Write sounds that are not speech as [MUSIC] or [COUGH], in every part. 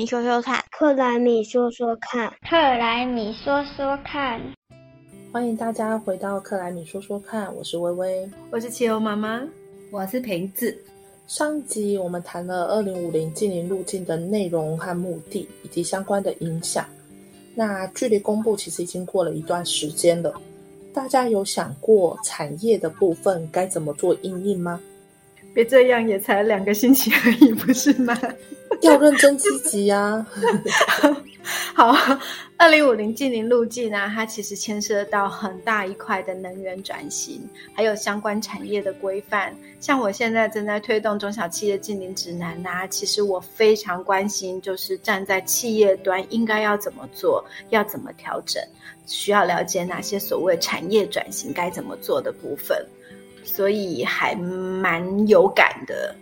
米说说看，克莱米说说看，克莱米说说看。欢迎大家回到克莱米说说看，我是微微，我是汽油妈妈，我是瓶子。上集我们谈了二零五零近邻路径的内容和目的，以及相关的影响。那距离公布其实已经过了一段时间了，大家有想过产业的部分该怎么做应应吗？别这样，也才两个星期而已，不是吗？要认真积极呀！[LAUGHS] 好，二零五零近零路径呢，它其实牵涉到很大一块的能源转型，还有相关产业的规范。像我现在正在推动中小企业近零指南呐，其实我非常关心，就是站在企业端应该要怎么做，要怎么调整，需要了解哪些所谓产业转型该怎么做的部分，所以还蛮有感的。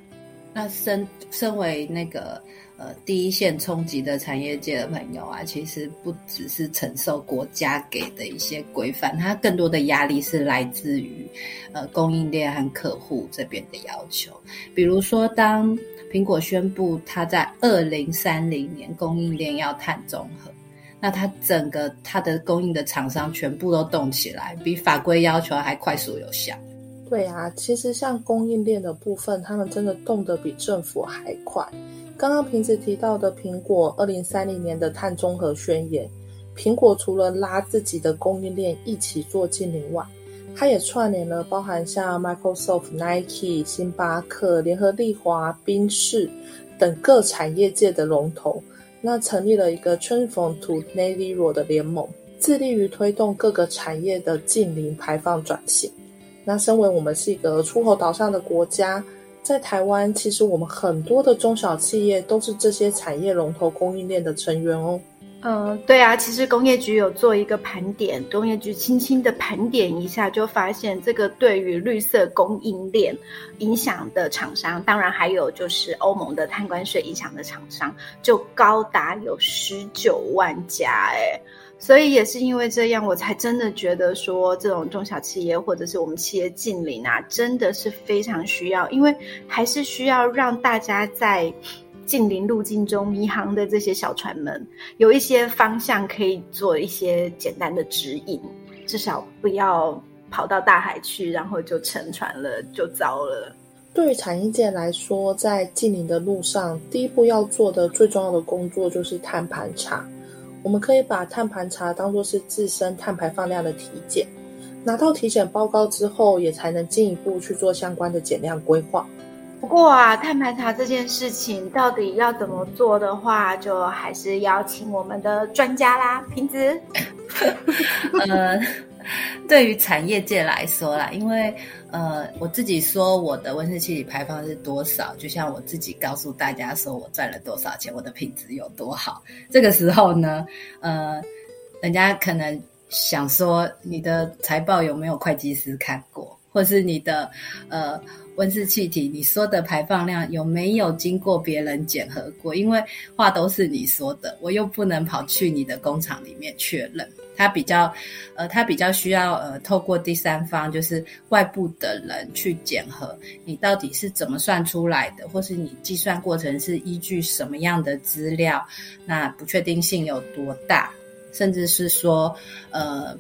那身身为那个呃第一线冲击的产业界的朋友啊，其实不只是承受国家给的一些规范，它更多的压力是来自于呃供应链和客户这边的要求。比如说，当苹果宣布它在二零三零年供应链要碳中和，那它整个它的供应的厂商全部都动起来，比法规要求还快速有效。对啊，其实像供应链的部分，他们真的动得比政府还快。刚刚瓶子提到的苹果二零三零年的碳中和宣言，苹果除了拉自己的供应链一起做近零外，它也串联了包含像 Microsoft、Nike、星巴克、联合利华、宾士等各产业界的龙头，那成立了一个 Transform to Net Zero 的联盟，致力于推动各个产业的近零排放转型。那身为我们是一个出口导向的国家，在台湾，其实我们很多的中小企业都是这些产业龙头供应链的成员哦。嗯，对啊，其实工业局有做一个盘点，工业局轻轻的盘点一下，就发现这个对于绿色供应链影响的厂商，当然还有就是欧盟的碳关税影响的厂商，就高达有十九万家，哎。所以也是因为这样，我才真的觉得说，这种中小企业或者是我们企业近邻啊，真的是非常需要，因为还是需要让大家在近邻路径中迷航的这些小船们，有一些方向可以做一些简单的指引，至少不要跑到大海去，然后就沉船了，就糟了。对于产业界来说，在近邻的路上，第一步要做的最重要的工作就是碳盘查。我们可以把碳盘查当作是自身碳排放量的体检，拿到体检报告之后，也才能进一步去做相关的减量规划。不过啊，碳盘查这件事情到底要怎么做的话，就还是邀请我们的专家啦，瓶子。[LAUGHS] 呃，[LAUGHS] 对于产业界来说啦，因为。呃，我自己说我的温室气体排放是多少，就像我自己告诉大家说我赚了多少钱，我的品质有多好。这个时候呢，[LAUGHS] 呃，人家可能想说你的财报有没有会计师看过，或是你的呃温室气体你说的排放量有没有经过别人检核过？因为话都是你说的，我又不能跑去你的工厂里面确认。它比较，呃，它比较需要呃，透过第三方，就是外部的人去检核你到底是怎么算出来的，或是你计算过程是依据什么样的资料，那不确定性有多大，甚至是说，呃。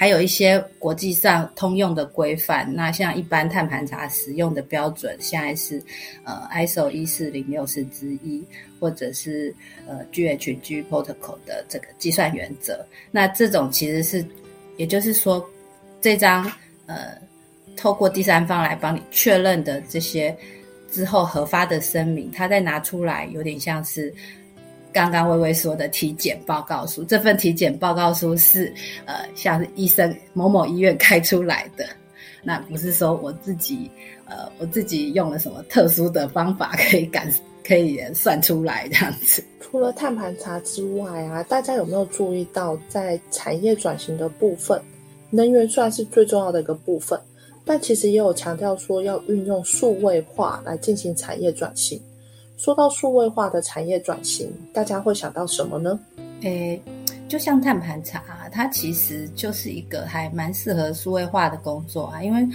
还有一些国际上通用的规范，那像一般碳盘查使用的标准，现在是呃 ISO 一四零六四之一，或者是呃 GHG Protocol 的这个计算原则。那这种其实是，也就是说，这张呃透过第三方来帮你确认的这些之后核发的声明，它再拿出来，有点像是。刚刚微微说的体检报告书，这份体检报告书是呃，像是医生某某医院开出来的，那不是说我自己呃，我自己用了什么特殊的方法可以感 [LAUGHS] 可以算出来这样子。除了碳盘查之外啊，大家有没有注意到，在产业转型的部分，能源算是最重要的一个部分，但其实也有强调说要运用数位化来进行产业转型。说到数位化的产业转型，大家会想到什么呢？诶，就像碳盘查，它其实就是一个还蛮适合数位化的工作啊，因为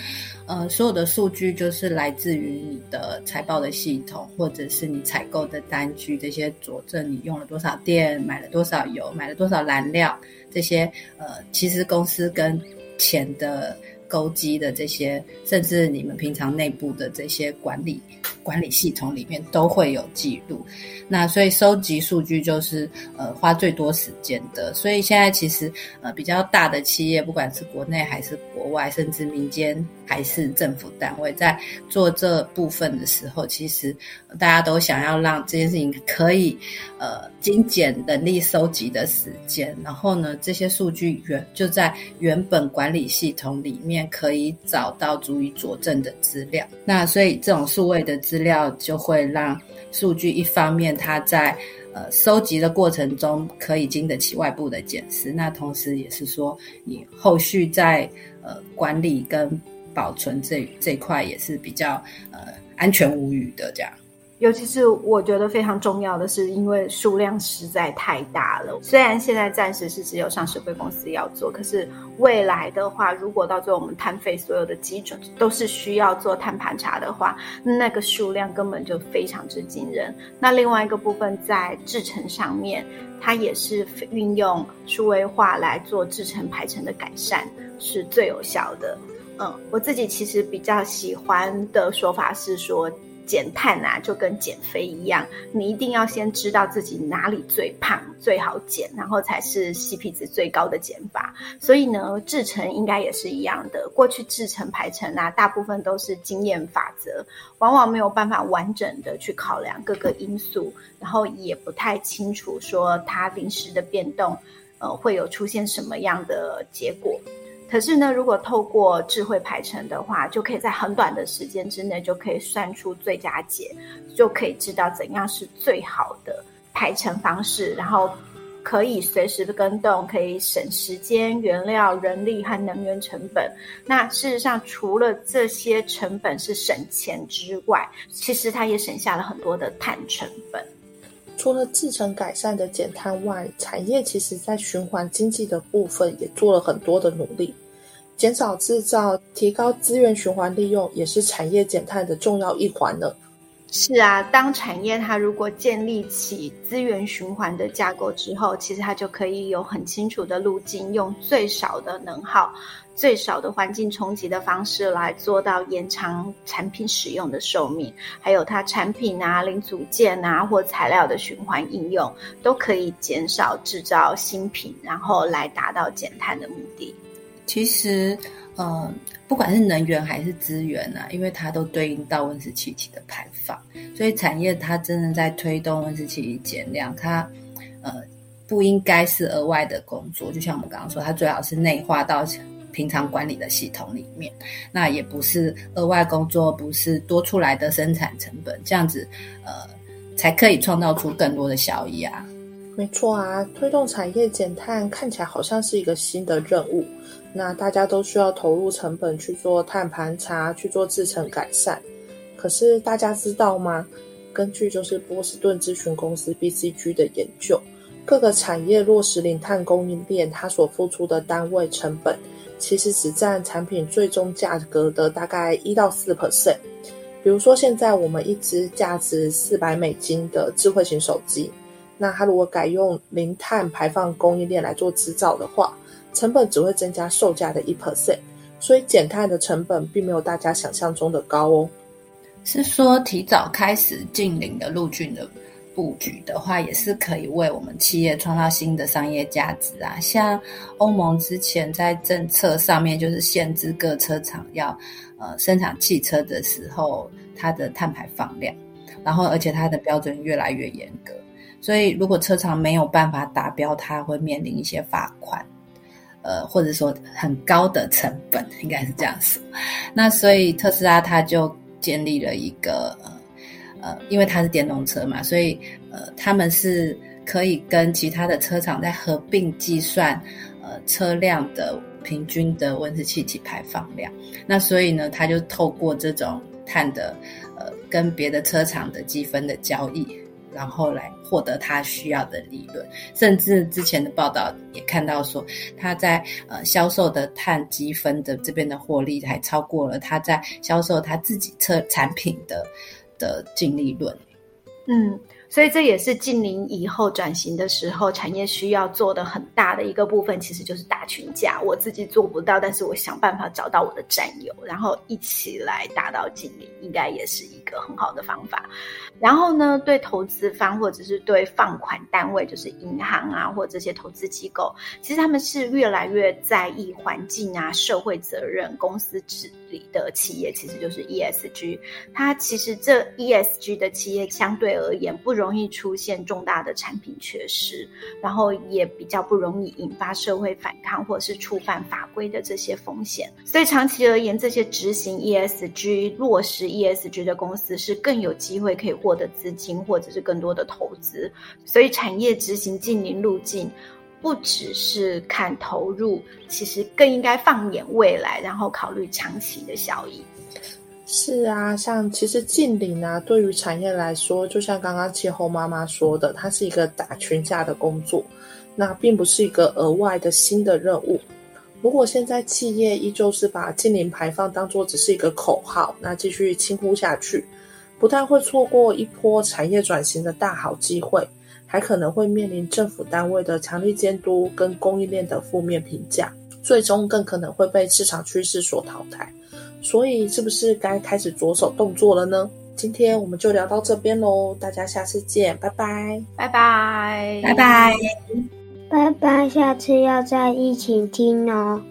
呃，所有的数据就是来自于你的财报的系统，或者是你采购的单据，这些佐证你用了多少电，买了多少油，买了多少燃料，这些呃，其实公司跟钱的。勾机的这些，甚至你们平常内部的这些管理管理系统里面都会有记录。那所以收集数据就是呃花最多时间的。所以现在其实呃比较大的企业，不管是国内还是国外，甚至民间还是政府单位，在做这部分的时候，其实大家都想要让这件事情可以呃精简能力收集的时间，然后呢这些数据原就在原本管理系统里面面。可以找到足以佐证的资料，那所以这种数位的资料就会让数据一方面它在呃收集的过程中可以经得起外部的检视，那同时也是说你后续在呃管理跟保存这这块也是比较呃安全无虞的这样。尤其是我觉得非常重要的是，因为数量实在太大了。虽然现在暂时是只有上市贵公司要做，可是未来的话，如果到最后我们碳费所有的基准都是需要做碳盘查的话，那个数量根本就非常之惊人。那另外一个部分在制程上面，它也是运用数位化来做制程排程的改善，是最有效的。嗯，我自己其实比较喜欢的说法是说。减碳啊，就跟减肥一样，你一定要先知道自己哪里最胖，最好减，然后才是 CP 值最高的减法。所以呢，制成应该也是一样的。过去制成排程啊，大部分都是经验法则，往往没有办法完整的去考量各个因素，然后也不太清楚说它临时的变动，呃，会有出现什么样的结果。可是呢，如果透过智慧排程的话，就可以在很短的时间之内就可以算出最佳解，就可以知道怎样是最好的排程方式，然后可以随时的更动，可以省时间、原料、人力和能源成本。那事实上，除了这些成本是省钱之外，其实它也省下了很多的碳成本。除了制成改善的减碳外，产业其实在循环经济的部分也做了很多的努力，减少制造、提高资源循环利用，也是产业减碳的重要一环呢。是啊，当产业它如果建立起资源循环的架构之后，其实它就可以有很清楚的路径，用最少的能耗。最少的环境冲击的方式来做到延长产品使用的寿命，还有它产品啊、零组件啊或材料的循环应用，都可以减少制造新品，然后来达到减碳的目的。其实，呃，不管是能源还是资源啊，因为它都对应到温室气体的排放，所以产业它真的在推动温室气体减量，它呃不应该是额外的工作。就像我们刚刚说，它最好是内化到。平常管理的系统里面，那也不是额外工作，不是多出来的生产成本，这样子，呃，才可以创造出更多的效益啊。没错啊，推动产业减碳看起来好像是一个新的任务，那大家都需要投入成本去做碳盘查，去做制成改善。可是大家知道吗？根据就是波士顿咨询公司 BCG 的研究，各个产业落实零碳供应链，它所付出的单位成本。其实只占产品最终价格的大概一到四 percent。比如说，现在我们一支价值四百美金的智慧型手机，那它如果改用零碳排放供应链来做制造的话，成本只会增加售价的一 percent。所以减碳的成本并没有大家想象中的高哦。是说提早开始近零的路径的。布局的话，也是可以为我们企业创造新的商业价值啊。像欧盟之前在政策上面就是限制各车厂要呃生产汽车的时候它的碳排放量，然后而且它的标准越来越严格，所以如果车厂没有办法达标，它会面临一些罚款，呃或者说很高的成本，应该是这样说。那所以特斯拉它就建立了一个。呃，因为它是电动车嘛，所以呃，他们是可以跟其他的车厂在合并计算呃车辆的平均的温室气体排放量。那所以呢，他就透过这种碳的呃跟别的车厂的积分的交易，然后来获得他需要的利润。甚至之前的报道也看到说，他在呃销售的碳积分的这边的获利还超过了他在销售他自己车产品的的净利润。嗯。所以这也是近邻以后转型的时候，产业需要做的很大的一个部分，其实就是打群架。我自己做不到，但是我想办法找到我的战友，然后一起来达到近零，应该也是一个很好的方法。然后呢，对投资方或者是对放款单位，就是银行啊，或这些投资机构，其实他们是越来越在意环境啊、社会责任、公司制的企业，其实就是 ESG。它其实这 ESG 的企业相对而言不容。易出现重大的产品缺失，然后也比较不容易引发社会反抗或者是触犯法规的这些风险。所以长期而言，这些执行 ESG、落实 ESG 的公司是更有机会可以获得资金或者是更多的投资。所以产业执行近零路径，不只是看投入，其实更应该放眼未来，然后考虑长期的效益。是啊，像其实近邻啊，对于产业来说，就像刚刚气候妈妈说的，它是一个打群架的工作，那并不是一个额外的新的任务。如果现在企业依旧是把近零排放当做只是一个口号，那继续轻呼下去，不但会错过一波产业转型的大好机会，还可能会面临政府单位的强力监督跟供应链的负面评价，最终更可能会被市场趋势所淘汰。所以，是不是该开始着手动作了呢？今天我们就聊到这边喽，大家下次见，拜拜，拜拜，拜拜，拜拜，下次要再一起听哦。